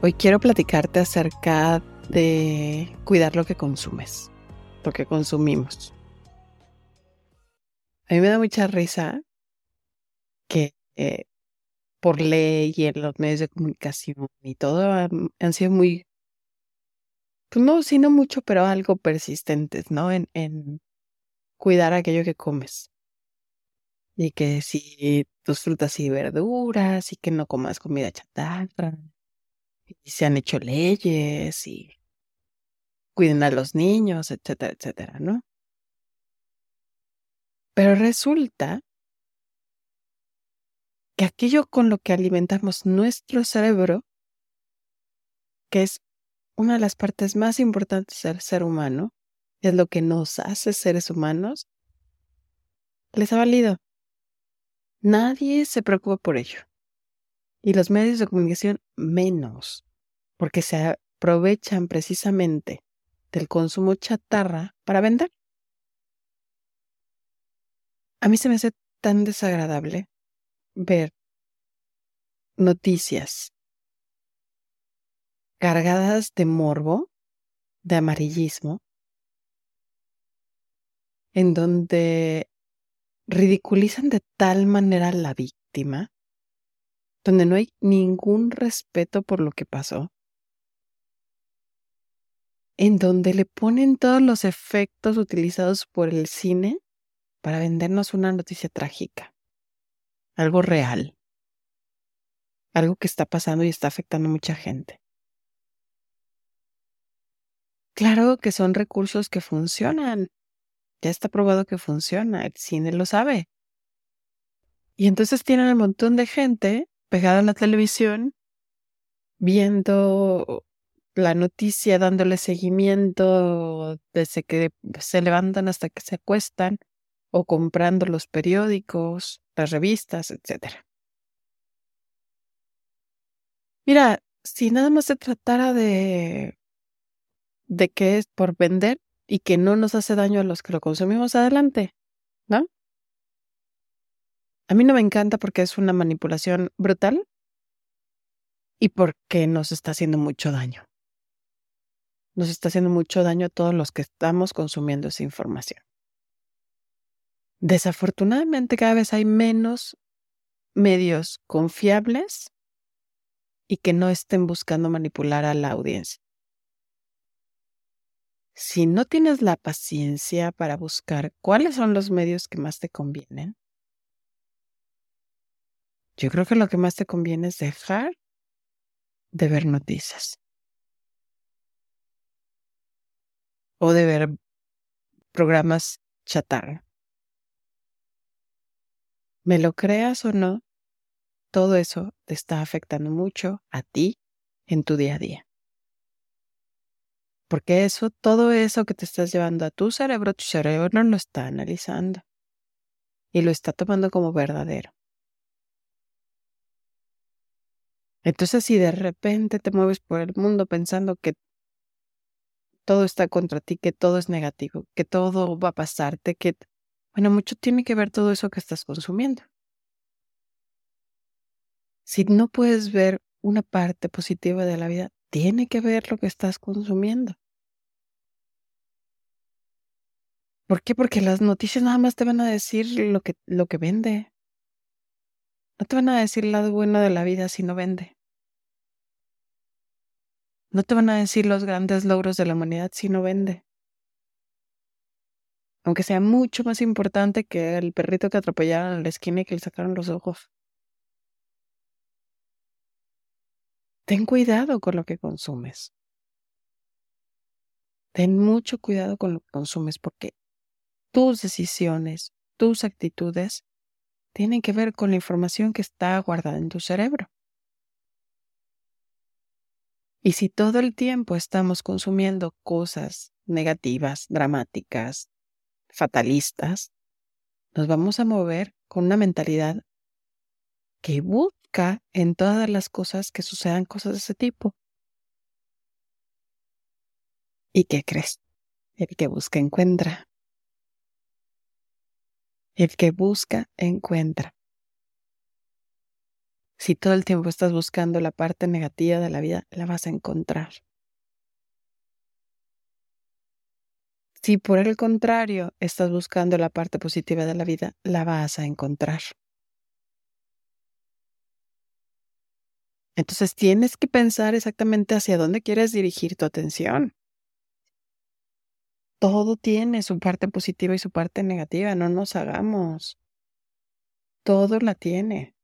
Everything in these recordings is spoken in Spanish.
Hoy quiero platicarte acerca de cuidar lo que consumes, lo que consumimos. A mí me da mucha risa que eh, por ley y en los medios de comunicación y todo han, sido muy, pues no, sino mucho, pero algo persistentes, ¿no? En, en cuidar aquello que comes. Y que si tus frutas y verduras y que no comas comida chatarra. Y se han hecho leyes y cuiden a los niños, etcétera, etcétera, ¿no? Pero resulta que aquello con lo que alimentamos nuestro cerebro, que es una de las partes más importantes del ser humano, es lo que nos hace seres humanos, les ha valido. Nadie se preocupa por ello. Y los medios de comunicación menos, porque se aprovechan precisamente del consumo chatarra para vender. A mí se me hace tan desagradable ver noticias cargadas de morbo, de amarillismo, en donde ridiculizan de tal manera a la víctima, donde no hay ningún respeto por lo que pasó, en donde le ponen todos los efectos utilizados por el cine para vendernos una noticia trágica algo real, algo que está pasando y está afectando a mucha gente. Claro que son recursos que funcionan. Ya está probado que funciona, el cine lo sabe. Y entonces tienen un montón de gente pegada a la televisión, viendo la noticia, dándole seguimiento desde que se levantan hasta que se acuestan, o comprando los periódicos, las revistas, etc. Mira, si nada más se tratara de de que es por vender y que no nos hace daño a los que lo consumimos adelante, ¿no? A mí no me encanta porque es una manipulación brutal y porque nos está haciendo mucho daño. Nos está haciendo mucho daño a todos los que estamos consumiendo esa información. Desafortunadamente cada vez hay menos medios confiables y que no estén buscando manipular a la audiencia. Si no tienes la paciencia para buscar cuáles son los medios que más te convienen, yo creo que lo que más te conviene es dejar de ver noticias. O de ver programas chatarra. Me lo creas o no, todo eso te está afectando mucho a ti en tu día a día. Porque eso, todo eso que te estás llevando a tu cerebro, tu cerebro lo está analizando y lo está tomando como verdadero. Entonces, si de repente te mueves por el mundo pensando que todo está contra ti, que todo es negativo, que todo va a pasarte, que bueno, mucho tiene que ver todo eso que estás consumiendo. Si no puedes ver una parte positiva de la vida, tiene que ver lo que estás consumiendo. ¿Por qué? Porque las noticias nada más te van a decir lo que, lo que vende. No te van a decir el lado bueno de la vida si no vende. No te van a decir los grandes logros de la humanidad si no vende. Aunque sea mucho más importante que el perrito que atropellaron en la esquina y que le sacaron los ojos. Ten cuidado con lo que consumes. Ten mucho cuidado con lo que consumes porque tus decisiones, tus actitudes tienen que ver con la información que está guardada en tu cerebro. Y si todo el tiempo estamos consumiendo cosas negativas, dramáticas, fatalistas, nos vamos a mover con una mentalidad que busca en todas las cosas que sucedan cosas de ese tipo. ¿Y qué crees? El que busca encuentra. El que busca encuentra. Si todo el tiempo estás buscando la parte negativa de la vida, la vas a encontrar. Si por el contrario estás buscando la parte positiva de la vida, la vas a encontrar. Entonces tienes que pensar exactamente hacia dónde quieres dirigir tu atención. Todo tiene su parte positiva y su parte negativa, no nos hagamos. Todo la tiene.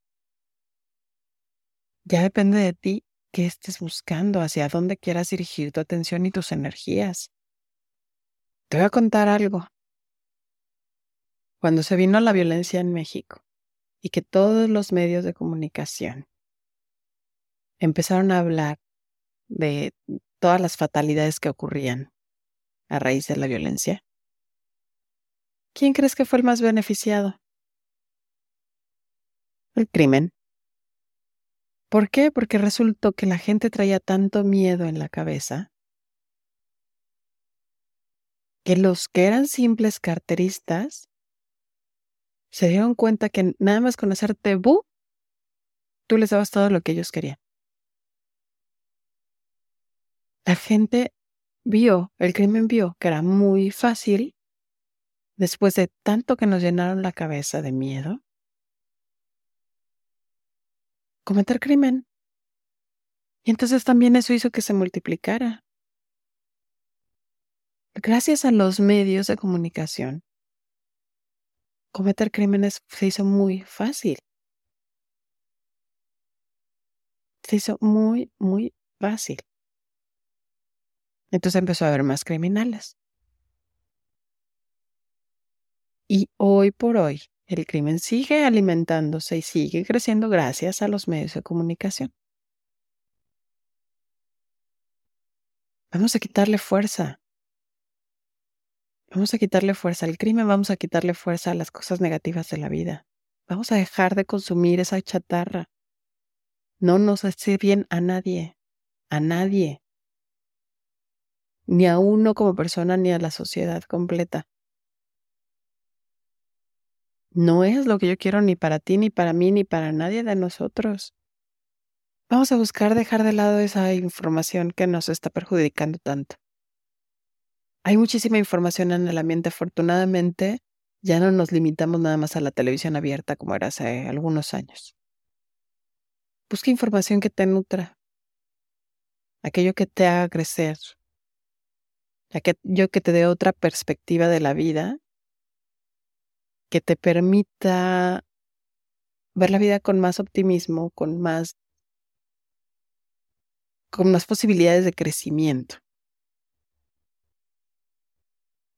Ya depende de ti qué estés buscando, hacia dónde quieras dirigir tu atención y tus energías. Te voy a contar algo. Cuando se vino la violencia en México y que todos los medios de comunicación empezaron a hablar de todas las fatalidades que ocurrían a raíz de la violencia, ¿quién crees que fue el más beneficiado? El crimen. ¿Por qué? Porque resultó que la gente traía tanto miedo en la cabeza que los que eran simples carteristas se dieron cuenta que nada más con hacerte bu, tú les dabas todo lo que ellos querían. La gente vio, el crimen vio que era muy fácil, después de tanto que nos llenaron la cabeza de miedo, cometer crimen. Y entonces también eso hizo que se multiplicara. Gracias a los medios de comunicación, cometer crímenes se hizo muy fácil. Se hizo muy, muy fácil. Entonces empezó a haber más criminales. Y hoy por hoy, el crimen sigue alimentándose y sigue creciendo gracias a los medios de comunicación. Vamos a quitarle fuerza. Vamos a quitarle fuerza al crimen, vamos a quitarle fuerza a las cosas negativas de la vida. Vamos a dejar de consumir esa chatarra. No nos hace bien a nadie, a nadie. Ni a uno como persona, ni a la sociedad completa no es lo que yo quiero ni para ti, ni para mí, ni para nadie de nosotros. Vamos a buscar dejar de lado esa información que nos está perjudicando tanto. Hay muchísima información en el ambiente. Afortunadamente, ya no nos limitamos nada más a la televisión abierta como era hace algunos años. Busca información que te nutra, aquello que te haga crecer, aquello que te dé otra perspectiva de la vida que te permita ver la vida con más optimismo, con más con más posibilidades de crecimiento.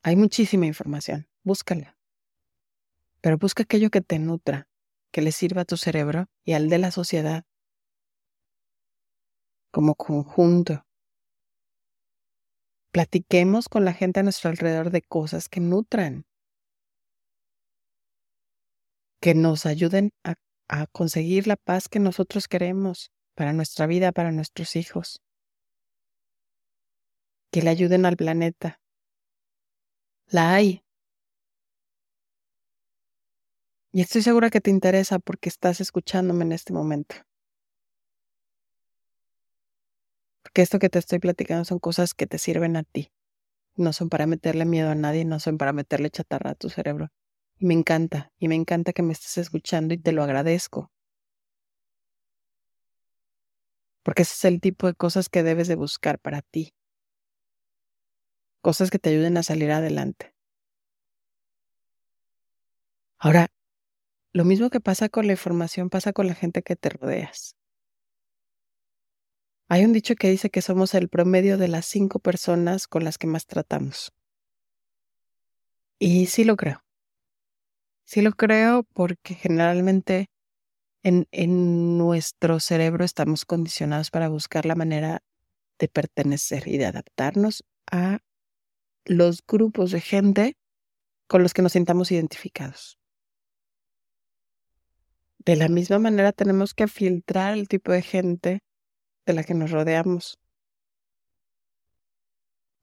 Hay muchísima información, búscala. Pero busca aquello que te nutra, que le sirva a tu cerebro y al de la sociedad como conjunto. Platiquemos con la gente a nuestro alrededor de cosas que nutran, que nos ayuden a, conseguir la paz que nosotros queremos para nuestra vida, para nuestros hijos. Que le ayuden al planeta. La hay. Y estoy segura que te interesa porque estás escuchándome en este momento. Porque esto que te estoy platicando son cosas que te sirven a ti. No son para meterle miedo a nadie, no son para meterle chatarra a tu cerebro. Y me encanta, y me encanta que me estés escuchando y te lo agradezco. Porque ese es el tipo de cosas que debes de buscar para ti. Cosas que te ayuden a salir adelante. Ahora, lo mismo que pasa con la información pasa con la gente que te rodeas. Hay un dicho que dice que somos el promedio de las cinco personas con las que más tratamos. Y sí lo creo. Sí lo creo porque generalmente en, en, nuestro cerebro estamos condicionados para buscar la manera de pertenecer y de adaptarnos a los grupos de gente con los que nos sintamos identificados. De la misma manera tenemos que filtrar el tipo de gente de la que nos rodeamos.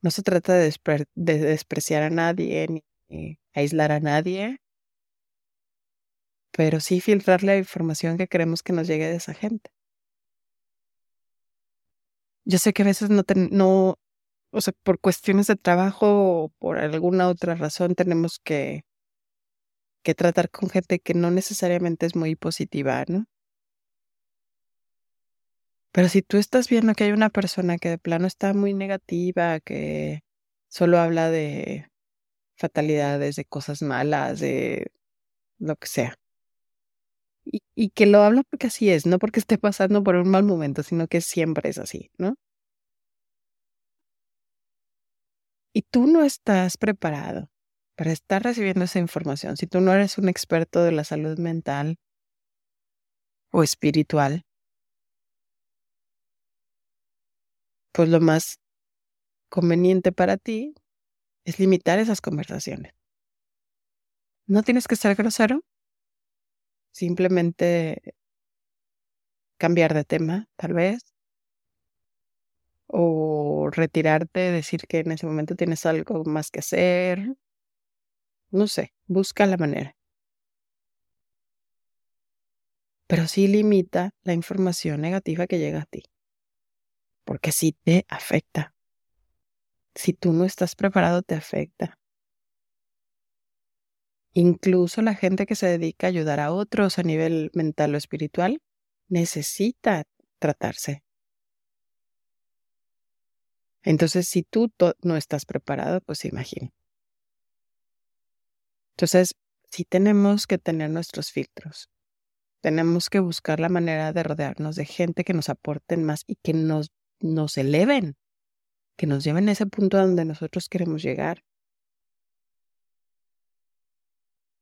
No se trata de, despreciar a nadie ni aislar a nadie, pero sí filtrar la información que queremos que nos llegue de esa gente. Yo sé que a veces no, no, o sea, por cuestiones de trabajo o por alguna otra razón tenemos que que tratar con gente que no necesariamente es muy positiva, ¿no? Pero si tú estás viendo que hay una persona que de plano está muy negativa, que solo habla de fatalidades, de cosas malas, de lo que sea. Y, que lo habla porque así es, no porque esté pasando por un mal momento, sino que siempre es así, ¿no? Y tú no estás preparado para estar recibiendo esa información, si tú no eres un experto de la salud mental o espiritual, pues lo más conveniente para ti es limitar esas conversaciones. No tienes que ser grosero, simplemente cambiar de tema, tal vez, o retirarte, decir que en ese momento tienes algo más que hacer, no sé, busca la manera. Pero sí limita la información negativa que llega a ti. Porque sí te afecta. Si tú no estás preparado, te afecta. Incluso la gente que se dedica a ayudar a otros a nivel mental o espiritual necesita tratarse. Entonces, si tú no estás preparado, pues imagínate. Entonces, sí tenemos que tener nuestros filtros. Tenemos que buscar la manera de rodearnos de gente que nos aporten más y que nos, nos eleven, que nos lleven a ese punto donde nosotros queremos llegar.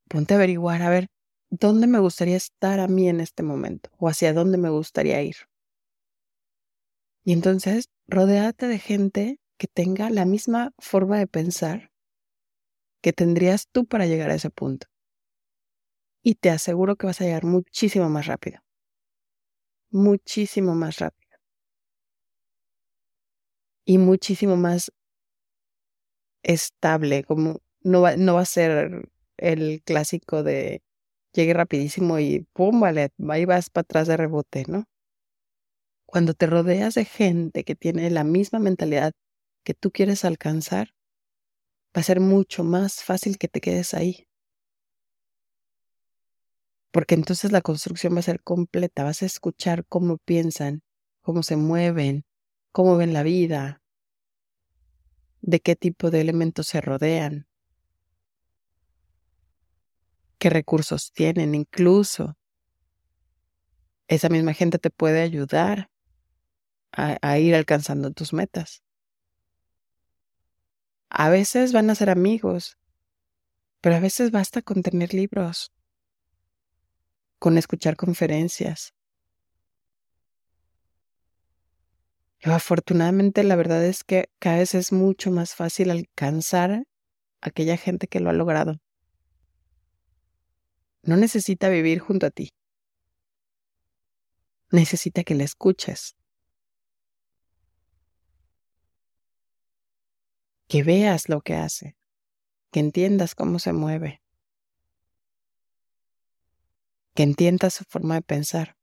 Ponte a averiguar, a ver, ¿dónde me gustaría estar a mí en este momento? ¿O hacia dónde me gustaría ir? Y entonces, rodéate de gente que tenga la misma forma de pensar que tendrías tú para llegar a ese punto. Y te aseguro que vas a llegar muchísimo más rápido. Muchísimo más rápido. Y muchísimo más estable, como no va, no va a ser el clásico de llegue rapidísimo y pum, vale, ahí vas para atrás de rebote, ¿no? Cuando te rodeas de gente que tiene la misma mentalidad que tú quieres alcanzar, va a ser mucho más fácil que te quedes ahí. Porque entonces la construcción va a ser completa, vas a escuchar cómo piensan, cómo se mueven, cómo ven la vida, de qué tipo de elementos se rodean, qué recursos tienen, incluso esa misma gente te puede ayudar a, a ir alcanzando tus metas. A veces van a ser amigos, pero a veces basta con tener libros, con escuchar conferencias. Afortunadamente la verdad es que cada vez es mucho más fácil alcanzar a aquella gente que lo ha logrado. No necesita vivir junto a ti. Necesita que le escuches. que veas lo que hace, que entiendas cómo se mueve, que entiendas su forma de pensar.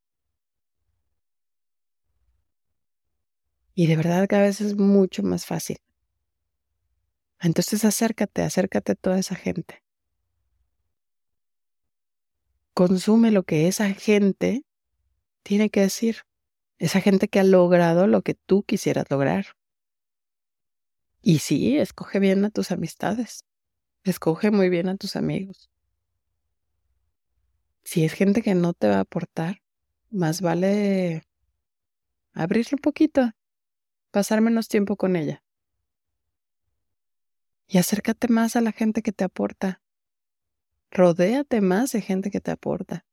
Y de verdad que a veces es mucho más fácil. Entonces acércate, acércate a toda esa gente. Consume lo que esa gente tiene que decir. Esa gente que ha logrado lo que tú quisieras lograr. Y sí, escoge bien a tus amistades. Escoge muy bien a tus amigos. Si es gente que no te va a aportar, más vale abrirle un poquito, pasar menos tiempo con ella. Y acércate más a la gente que te aporta. Rodéate más de gente que te aporta.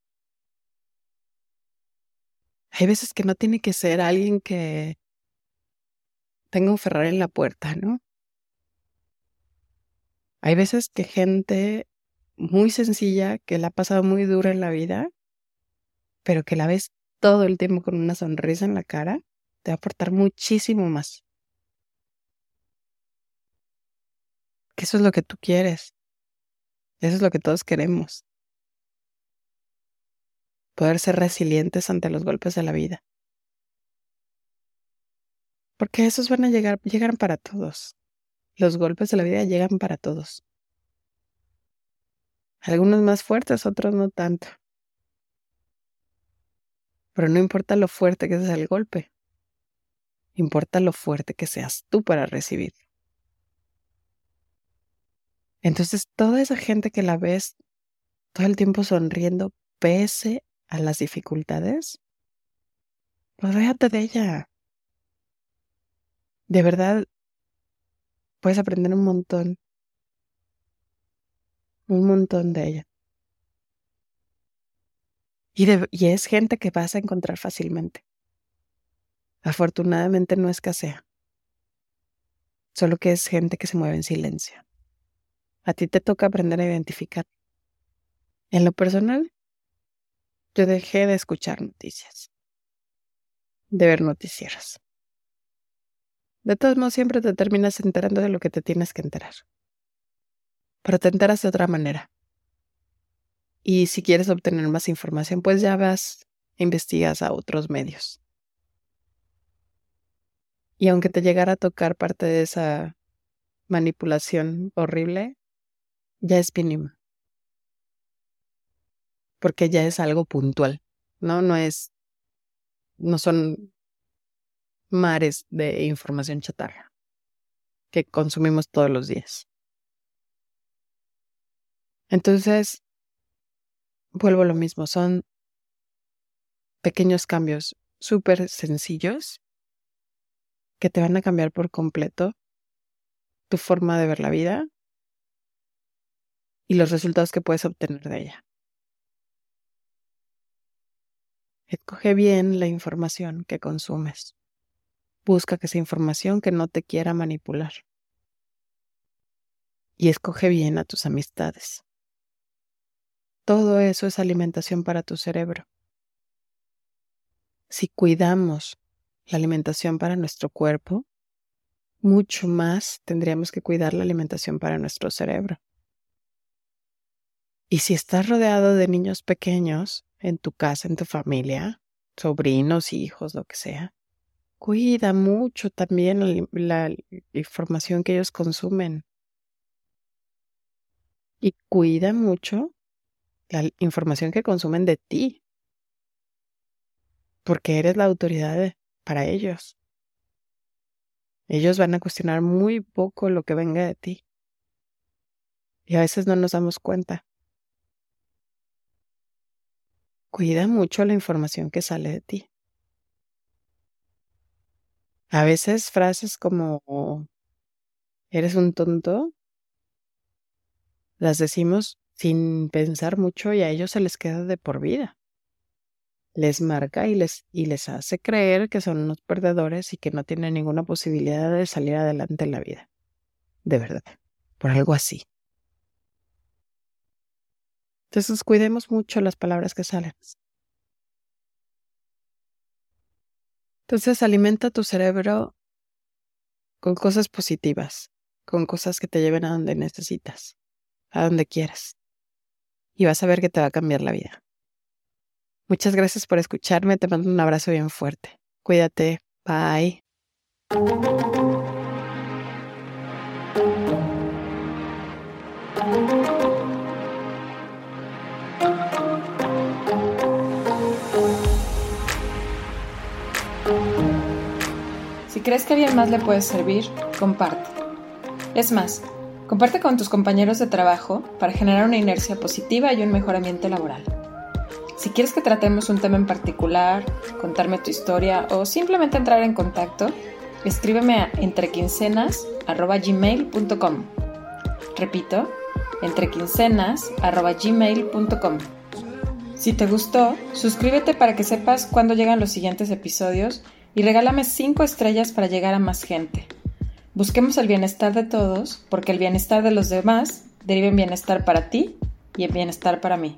Hay veces que no tiene que ser alguien que tenga un Ferrari en la puerta, ¿no? Hay veces que gente muy sencilla, que la ha pasado muy dura en la vida, pero que la ves todo el tiempo con una sonrisa en la cara, te va a aportar muchísimo más. Que eso es lo que tú quieres. Eso es lo que todos queremos. Poder ser resilientes ante los golpes de la vida. Porque esos van a llegar, llegan para todos. Los golpes de la vida llegan para todos. Algunos más fuertes, otros no tanto. Pero no importa lo fuerte que sea el golpe. Importa lo fuerte que seas tú para recibir. Entonces, toda esa gente que la ves todo el tiempo sonriendo, pese a las dificultades, rodéate de ella. De verdad, puedes aprender un montón. Un montón de ella. Y, y es gente que vas a encontrar fácilmente. Afortunadamente no escasea. Solo que es gente que se mueve en silencio. A ti te toca aprender a identificar. En lo personal, yo dejé de escuchar noticias, de ver noticieros. De todos modos, siempre te terminas enterando de lo que te tienes que enterar. Pero te enteras de otra manera. Y si quieres obtener más información, pues ya vas e investigas a otros medios. Y aunque te llegara a tocar parte de esa manipulación horrible, ya es mínima. Porque ya es algo puntual, ¿no? No es, no son mares de información chatarra que consumimos todos los días. Entonces, vuelvo a lo mismo, son pequeños cambios súper sencillos que te van a cambiar por completo tu forma de ver la vida y los resultados que puedes obtener de ella. Escoge bien la información que consumes. Busca que sea información que no te quiera manipular. Y escoge bien a tus amistades. Todo eso es alimentación para tu cerebro. Si cuidamos la alimentación para nuestro cuerpo, mucho más tendríamos que cuidar la alimentación para nuestro cerebro. Y si estás rodeado de niños pequeños en tu casa, en tu familia, sobrinos, hijos, lo que sea, cuida mucho también la, información que ellos consumen. Y cuida mucho la información que consumen de ti. Porque eres la autoridad para ellos. Ellos van a cuestionar muy poco lo que venga de ti. Y a veces no nos damos cuenta. Cuida mucho la información que sale de ti. A veces frases como eres un tonto las decimos sin pensar mucho y a ellos se les queda de por vida. Les marca y les, y les hace creer que son unos perdedores y que no tienen ninguna posibilidad de salir adelante en la vida. De verdad, por algo así. Entonces cuidemos mucho las palabras que salen. Entonces alimenta tu cerebro con cosas positivas, con cosas que te lleven a donde necesitas, a donde quieras. Y vas a ver que te va a cambiar la vida. Muchas gracias por escucharme, te mando un abrazo bien fuerte. Cuídate, bye. crees que a alguien más le puede servir, comparte. Es más, comparte con tus compañeros de trabajo para generar una inercia positiva y un mejor ambiente laboral. Si quieres que tratemos un tema en particular, contarme tu historia o simplemente entrar en contacto, escríbeme a entrequincenas.gmail.com. Repito, entrequincenas.gmail.com. Si te gustó, suscríbete para que sepas cuándo llegan los siguientes episodios y regálame 5 estrellas para llegar a más gente. Busquemos el bienestar de todos, porque el bienestar de los demás deriva en bienestar para ti y en bienestar para mí.